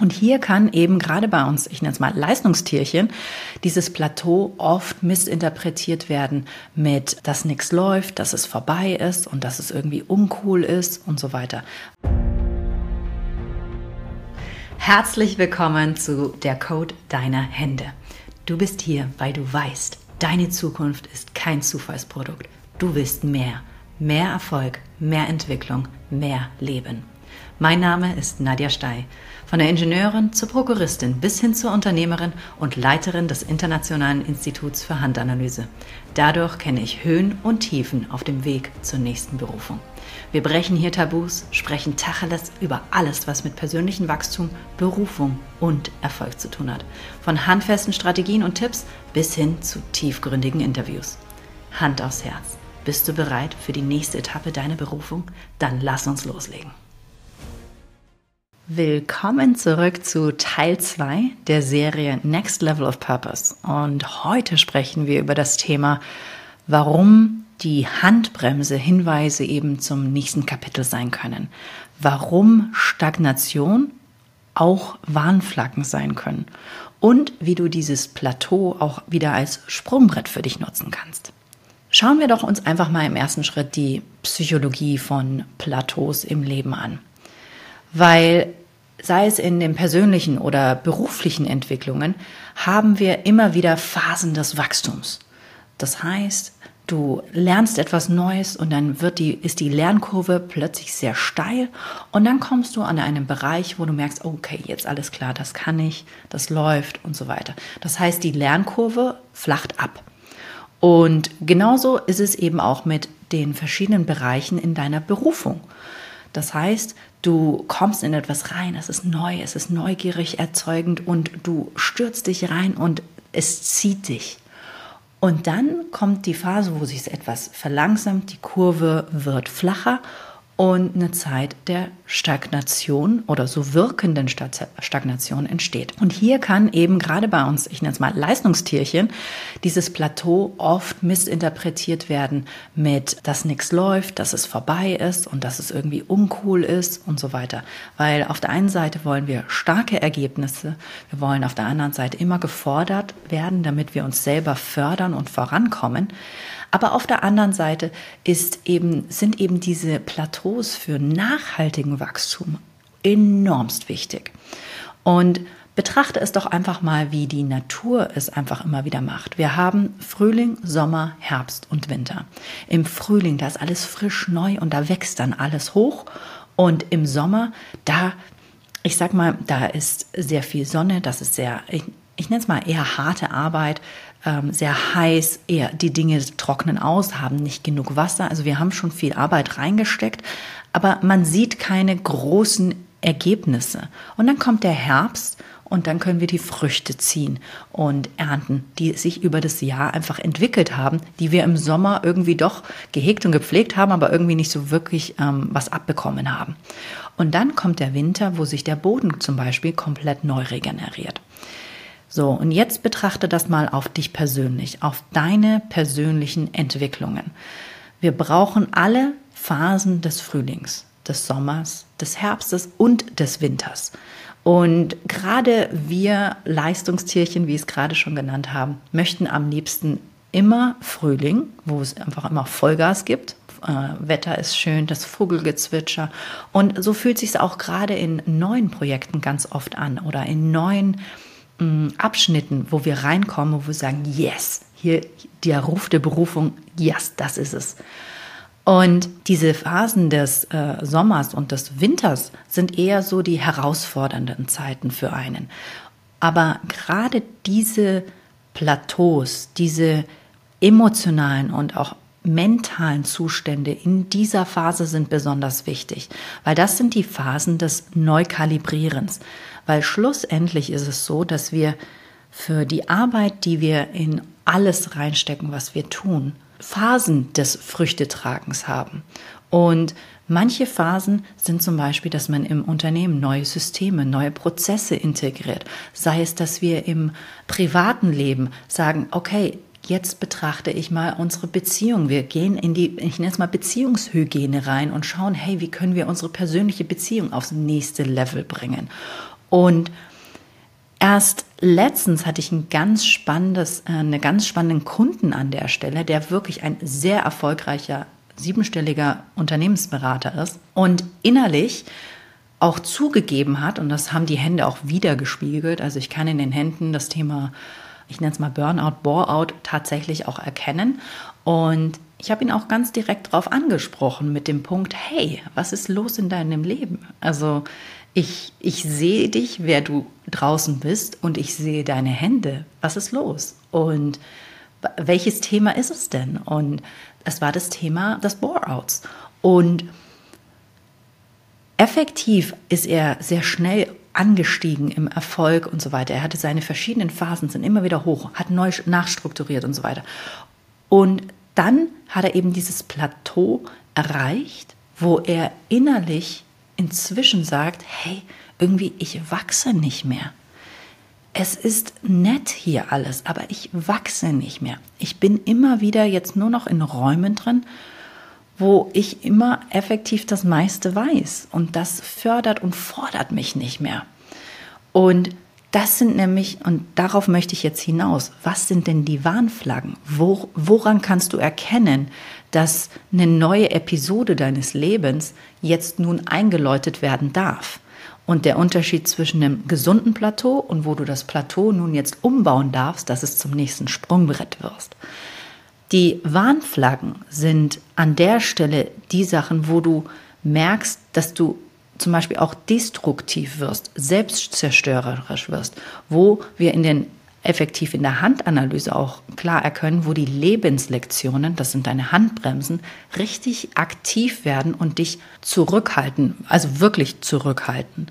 Und hier kann eben gerade bei uns, ich nenne es mal Leistungstierchen, dieses Plateau oft missinterpretiert werden mit, dass nichts läuft, dass es vorbei ist und dass es irgendwie uncool ist und so weiter. Herzlich willkommen zu der Code deiner Hände. Du bist hier, weil du weißt, deine Zukunft ist kein Zufallsprodukt. Du willst mehr, mehr Erfolg, mehr Entwicklung, mehr Leben. Mein Name ist Nadja Stey. Von der Ingenieurin zur Prokuristin bis hin zur Unternehmerin und Leiterin des Internationalen Instituts für Handanalyse. Dadurch kenne ich Höhen und Tiefen auf dem Weg zur nächsten Berufung. Wir brechen hier Tabus, sprechen Tacheles über alles, was mit persönlichem Wachstum, Berufung und Erfolg zu tun hat. Von handfesten Strategien und Tipps bis hin zu tiefgründigen Interviews. Hand aufs Herz. Bist du bereit für die nächste Etappe deiner Berufung? Dann lass uns loslegen. Willkommen zurück zu Teil 2 der Serie Next Level of Purpose. Und heute sprechen wir über das Thema, warum die Handbremse Hinweise eben zum nächsten Kapitel sein können. Warum Stagnation auch Warnflaggen sein können. Und wie du dieses Plateau auch wieder als Sprungbrett für dich nutzen kannst. Schauen wir doch uns einfach mal im ersten Schritt die Psychologie von Plateaus im Leben an. Weil sei es in den persönlichen oder beruflichen Entwicklungen, haben wir immer wieder Phasen des Wachstums. Das heißt, du lernst etwas Neues und dann wird die, ist die Lernkurve plötzlich sehr steil und dann kommst du an einen Bereich, wo du merkst, okay, jetzt alles klar, das kann ich, das läuft und so weiter. Das heißt, die Lernkurve flacht ab. Und genauso ist es eben auch mit den verschiedenen Bereichen in deiner Berufung. Das heißt, du kommst in etwas rein, es ist neu, es ist neugierig erzeugend und du stürzt dich rein und es zieht dich. Und dann kommt die Phase, wo sich etwas verlangsamt, die Kurve wird flacher und eine Zeit der Stagnation oder so wirkenden Stagnation entsteht. Und hier kann eben gerade bei uns, ich nenne es mal Leistungstierchen, dieses Plateau oft missinterpretiert werden mit, dass nichts läuft, dass es vorbei ist und dass es irgendwie uncool ist und so weiter. Weil auf der einen Seite wollen wir starke Ergebnisse, wir wollen auf der anderen Seite immer gefordert werden, damit wir uns selber fördern und vorankommen. Aber auf der anderen Seite ist eben, sind eben diese Plateaus für nachhaltigen Wachstum enormst wichtig. Und betrachte es doch einfach mal, wie die Natur es einfach immer wieder macht. Wir haben Frühling, Sommer, Herbst und Winter. Im Frühling, da ist alles frisch neu und da wächst dann alles hoch. Und im Sommer, da, ich sag mal, da ist sehr viel Sonne, das ist sehr, ich, ich nenne es mal eher harte Arbeit ähm, sehr heiß, eher die Dinge trocknen aus, haben nicht genug Wasser. Also wir haben schon viel Arbeit reingesteckt, aber man sieht keine großen Ergebnisse. Und dann kommt der Herbst und dann können wir die Früchte ziehen und ernten, die sich über das Jahr einfach entwickelt haben, die wir im Sommer irgendwie doch gehegt und gepflegt haben, aber irgendwie nicht so wirklich ähm, was abbekommen haben. Und dann kommt der Winter, wo sich der Boden zum Beispiel komplett neu regeneriert. So, und jetzt betrachte das mal auf dich persönlich, auf deine persönlichen Entwicklungen. Wir brauchen alle Phasen des Frühlings, des Sommers, des Herbstes und des Winters. Und gerade wir Leistungstierchen, wie ich es gerade schon genannt haben, möchten am liebsten immer Frühling, wo es einfach immer Vollgas gibt. Äh, Wetter ist schön, das Vogelgezwitscher. Und so fühlt sich es auch gerade in neuen Projekten ganz oft an oder in neuen Abschnitten, wo wir reinkommen, wo wir sagen, yes, hier der Ruf der Berufung, yes, das ist es. Und diese Phasen des äh, Sommers und des Winters sind eher so die herausfordernden Zeiten für einen. Aber gerade diese Plateaus, diese emotionalen und auch mentalen Zustände in dieser Phase sind besonders wichtig, weil das sind die Phasen des Neukalibrierens. Weil schlussendlich ist es so, dass wir für die Arbeit, die wir in alles reinstecken, was wir tun, Phasen des Früchtetragens haben. Und manche Phasen sind zum Beispiel, dass man im Unternehmen neue Systeme, neue Prozesse integriert. Sei es, dass wir im privaten Leben sagen, okay, jetzt betrachte ich mal unsere Beziehung. Wir gehen in die, ich nenne es mal Beziehungshygiene rein und schauen, hey, wie können wir unsere persönliche Beziehung aufs nächste Level bringen? Und erst letztens hatte ich ein ganz spannendes, äh, eine ganz spannenden Kunden an der Stelle, der wirklich ein sehr erfolgreicher siebenstelliger Unternehmensberater ist und innerlich auch zugegeben hat, und das haben die Hände auch wieder gespiegelt, also ich kann in den Händen das Thema, ich nenne es mal Burnout, Boreout tatsächlich auch erkennen. Und ich habe ihn auch ganz direkt darauf angesprochen mit dem Punkt, hey, was ist los in deinem Leben? Also ich, ich sehe dich, wer du draußen bist und ich sehe deine Hände. Was ist los? Und welches Thema ist es denn? Und es war das Thema des Boreouts. Und effektiv ist er sehr schnell angestiegen im Erfolg und so weiter. Er hatte seine verschiedenen Phasen, sind immer wieder hoch, hat neu nachstrukturiert und so weiter. Und dann hat er eben dieses Plateau erreicht, wo er innerlich inzwischen sagt, hey, irgendwie, ich wachse nicht mehr. Es ist nett hier alles, aber ich wachse nicht mehr. Ich bin immer wieder jetzt nur noch in Räumen drin, wo ich immer effektiv das meiste weiß. Und das fördert und fordert mich nicht mehr. Und das sind nämlich, und darauf möchte ich jetzt hinaus, was sind denn die Warnflaggen? Wo, woran kannst du erkennen, dass eine neue Episode deines Lebens jetzt nun eingeläutet werden darf? Und der Unterschied zwischen einem gesunden Plateau und wo du das Plateau nun jetzt umbauen darfst, dass es zum nächsten Sprungbrett wirst. Die Warnflaggen sind an der Stelle die Sachen, wo du merkst, dass du zum Beispiel auch destruktiv wirst, selbstzerstörerisch wirst, wo wir in den effektiv in der Handanalyse auch klar erkennen, wo die Lebenslektionen, das sind deine Handbremsen, richtig aktiv werden und dich zurückhalten, also wirklich zurückhalten.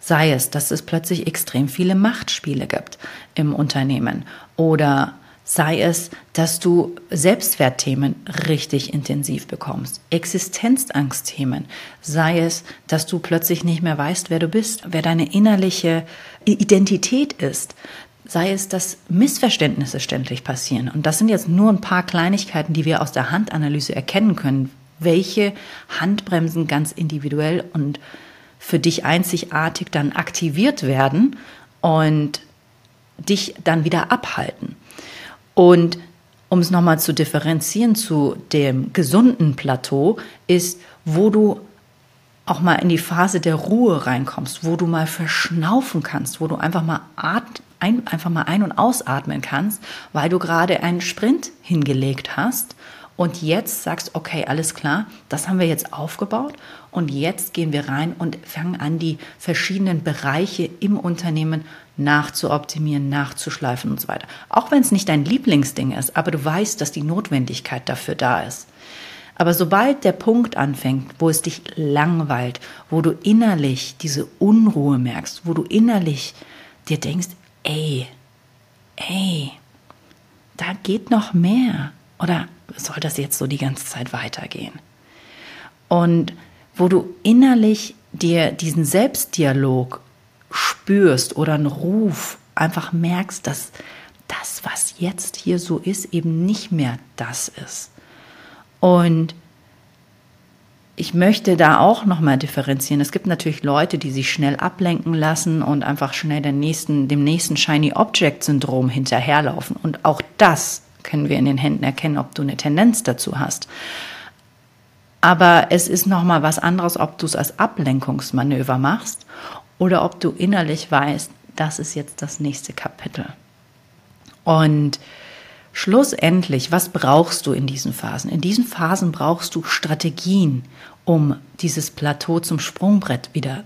Sei es, dass es plötzlich extrem viele Machtspiele gibt im Unternehmen oder sei es, dass du Selbstwertthemen richtig intensiv bekommst, Existenzangstthemen, sei es, dass du plötzlich nicht mehr weißt, wer du bist, wer deine innerliche Identität ist, sei es, dass Missverständnisse ständig passieren. Und das sind jetzt nur ein paar Kleinigkeiten, die wir aus der Handanalyse erkennen können, welche Handbremsen ganz individuell und für dich einzigartig dann aktiviert werden und dich dann wieder abhalten. Und um es nochmal zu differenzieren zu dem gesunden Plateau, ist, wo du auch mal in die Phase der Ruhe reinkommst, wo du mal verschnaufen kannst, wo du einfach mal at ein, einfach mal ein- und ausatmen kannst, weil du gerade einen Sprint hingelegt hast und jetzt sagst, okay, alles klar, das haben wir jetzt aufgebaut und jetzt gehen wir rein und fangen an, die verschiedenen Bereiche im Unternehmen nachzuoptimieren, nachzuschleifen und so weiter. Auch wenn es nicht dein Lieblingsding ist, aber du weißt, dass die Notwendigkeit dafür da ist. Aber sobald der Punkt anfängt, wo es dich langweilt, wo du innerlich diese Unruhe merkst, wo du innerlich dir denkst, ey, ey, da geht noch mehr. Oder soll das jetzt so die ganze Zeit weitergehen? Und wo du innerlich dir diesen Selbstdialog spürst oder einen Ruf, einfach merkst, dass das, was jetzt hier so ist, eben nicht mehr das ist. Und ich möchte da auch nochmal differenzieren. Es gibt natürlich Leute, die sich schnell ablenken lassen und einfach schnell nächsten, dem nächsten Shiny Object Syndrom hinterherlaufen. Und auch das können wir in den Händen erkennen, ob du eine Tendenz dazu hast. Aber es ist nochmal was anderes, ob du es als Ablenkungsmanöver machst oder ob du innerlich weißt, das ist jetzt das nächste Kapitel. Und Schlussendlich, was brauchst du in diesen Phasen? In diesen Phasen brauchst du Strategien, um dieses Plateau zum Sprungbrett wieder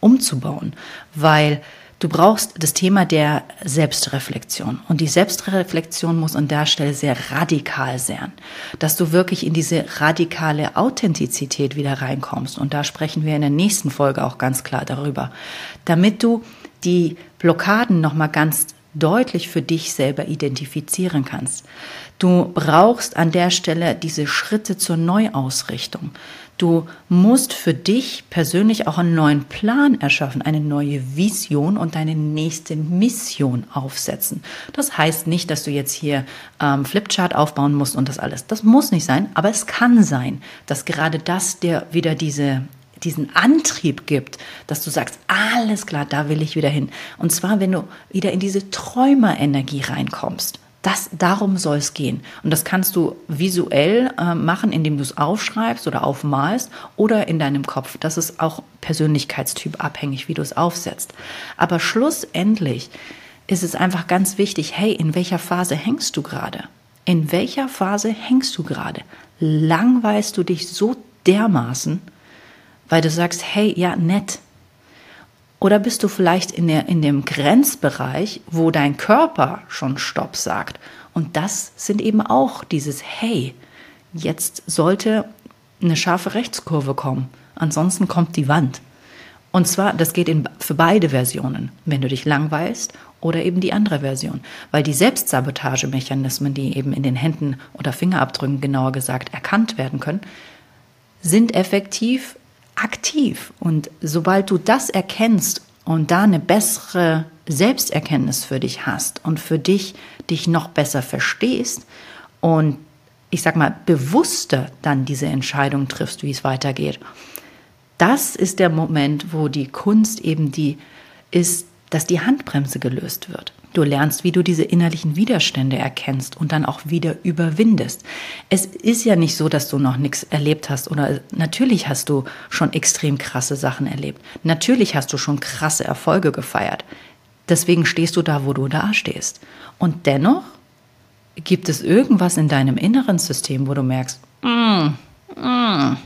umzubauen, weil du brauchst das Thema der Selbstreflexion. Und die Selbstreflexion muss an der Stelle sehr radikal sein, dass du wirklich in diese radikale Authentizität wieder reinkommst. Und da sprechen wir in der nächsten Folge auch ganz klar darüber, damit du die Blockaden nochmal ganz deutlich für dich selber identifizieren kannst. Du brauchst an der Stelle diese Schritte zur Neuausrichtung. Du musst für dich persönlich auch einen neuen Plan erschaffen, eine neue Vision und deine nächste Mission aufsetzen. Das heißt nicht, dass du jetzt hier ähm, Flipchart aufbauen musst und das alles. Das muss nicht sein, aber es kann sein, dass gerade das dir wieder diese diesen Antrieb gibt, dass du sagst, alles klar, da will ich wieder hin. Und zwar, wenn du wieder in diese Träumerenergie reinkommst. Das, darum soll es gehen. Und das kannst du visuell äh, machen, indem du es aufschreibst oder aufmalst oder in deinem Kopf. Das ist auch Persönlichkeitstyp abhängig, wie du es aufsetzt. Aber schlussendlich ist es einfach ganz wichtig, hey, in welcher Phase hängst du gerade? In welcher Phase hängst du gerade? Langweilst du dich so dermaßen, weil du sagst, hey, ja, nett. Oder bist du vielleicht in, der, in dem Grenzbereich, wo dein Körper schon Stopp sagt? Und das sind eben auch dieses, hey, jetzt sollte eine scharfe Rechtskurve kommen. Ansonsten kommt die Wand. Und zwar, das geht in, für beide Versionen, wenn du dich langweilst oder eben die andere Version. Weil die Selbstsabotagemechanismen, die eben in den Händen oder Fingerabdrücken genauer gesagt erkannt werden können, sind effektiv aktiv. Und sobald du das erkennst und da eine bessere Selbsterkenntnis für dich hast und für dich dich noch besser verstehst und ich sag mal bewusster dann diese Entscheidung triffst, wie es weitergeht. Das ist der Moment, wo die Kunst eben die ist, dass die Handbremse gelöst wird. Du lernst, wie du diese innerlichen Widerstände erkennst und dann auch wieder überwindest. Es ist ja nicht so, dass du noch nichts erlebt hast oder natürlich hast du schon extrem krasse Sachen erlebt. Natürlich hast du schon krasse Erfolge gefeiert. Deswegen stehst du da, wo du da stehst. Und dennoch gibt es irgendwas in deinem inneren System, wo du merkst, mm, mm.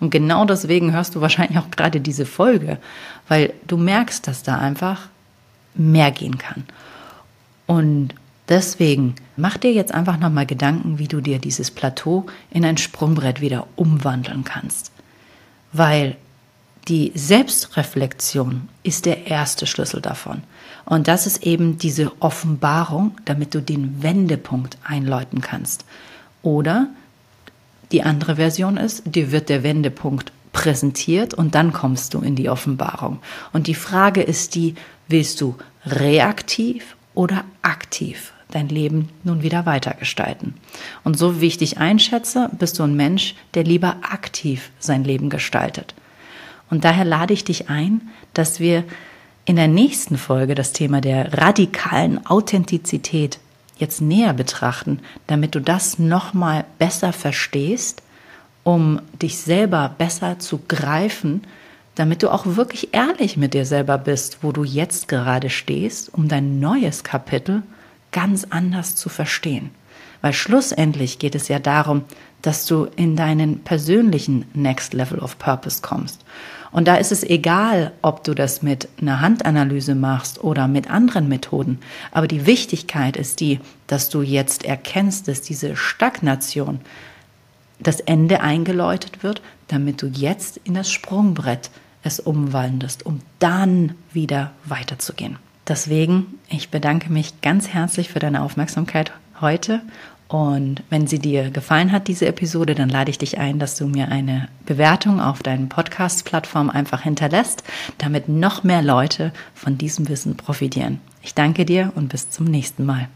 und genau deswegen hörst du wahrscheinlich auch gerade diese Folge, weil du merkst, dass da einfach mehr gehen kann. Und deswegen mach dir jetzt einfach nochmal Gedanken, wie du dir dieses Plateau in ein Sprungbrett wieder umwandeln kannst. Weil die Selbstreflexion ist der erste Schlüssel davon. Und das ist eben diese Offenbarung, damit du den Wendepunkt einläuten kannst. Oder die andere Version ist, dir wird der Wendepunkt präsentiert und dann kommst du in die Offenbarung. Und die Frage ist die, willst du reaktiv oder aktiv dein Leben nun wieder weitergestalten? Und so wie ich dich einschätze, bist du ein Mensch, der lieber aktiv sein Leben gestaltet. Und daher lade ich dich ein, dass wir in der nächsten Folge das Thema der radikalen Authentizität jetzt näher betrachten, damit du das nochmal besser verstehst um dich selber besser zu greifen, damit du auch wirklich ehrlich mit dir selber bist, wo du jetzt gerade stehst, um dein neues Kapitel ganz anders zu verstehen. Weil schlussendlich geht es ja darum, dass du in deinen persönlichen Next Level of Purpose kommst. Und da ist es egal, ob du das mit einer Handanalyse machst oder mit anderen Methoden. Aber die Wichtigkeit ist die, dass du jetzt erkennst, dass diese Stagnation das Ende eingeläutet wird, damit du jetzt in das Sprungbrett es umwandelst, um dann wieder weiterzugehen. Deswegen, ich bedanke mich ganz herzlich für deine Aufmerksamkeit heute. Und wenn sie dir gefallen hat, diese Episode, dann lade ich dich ein, dass du mir eine Bewertung auf deinen Podcast-Plattform einfach hinterlässt, damit noch mehr Leute von diesem Wissen profitieren. Ich danke dir und bis zum nächsten Mal.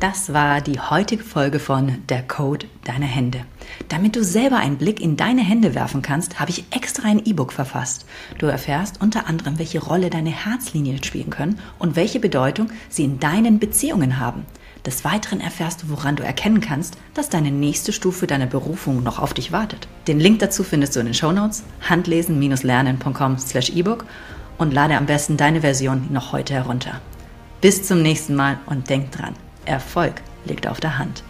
Das war die heutige Folge von Der Code deiner Hände. Damit du selber einen Blick in deine Hände werfen kannst, habe ich extra ein E-Book verfasst. Du erfährst unter anderem, welche Rolle deine Herzlinien spielen können und welche Bedeutung sie in deinen Beziehungen haben. Des Weiteren erfährst du, woran du erkennen kannst, dass deine nächste Stufe deiner Berufung noch auf dich wartet. Den Link dazu findest du in den Shownotes handlesen-lernen.com slash ebook und lade am besten deine Version noch heute herunter. Bis zum nächsten Mal und denk dran, Erfolg liegt auf der Hand.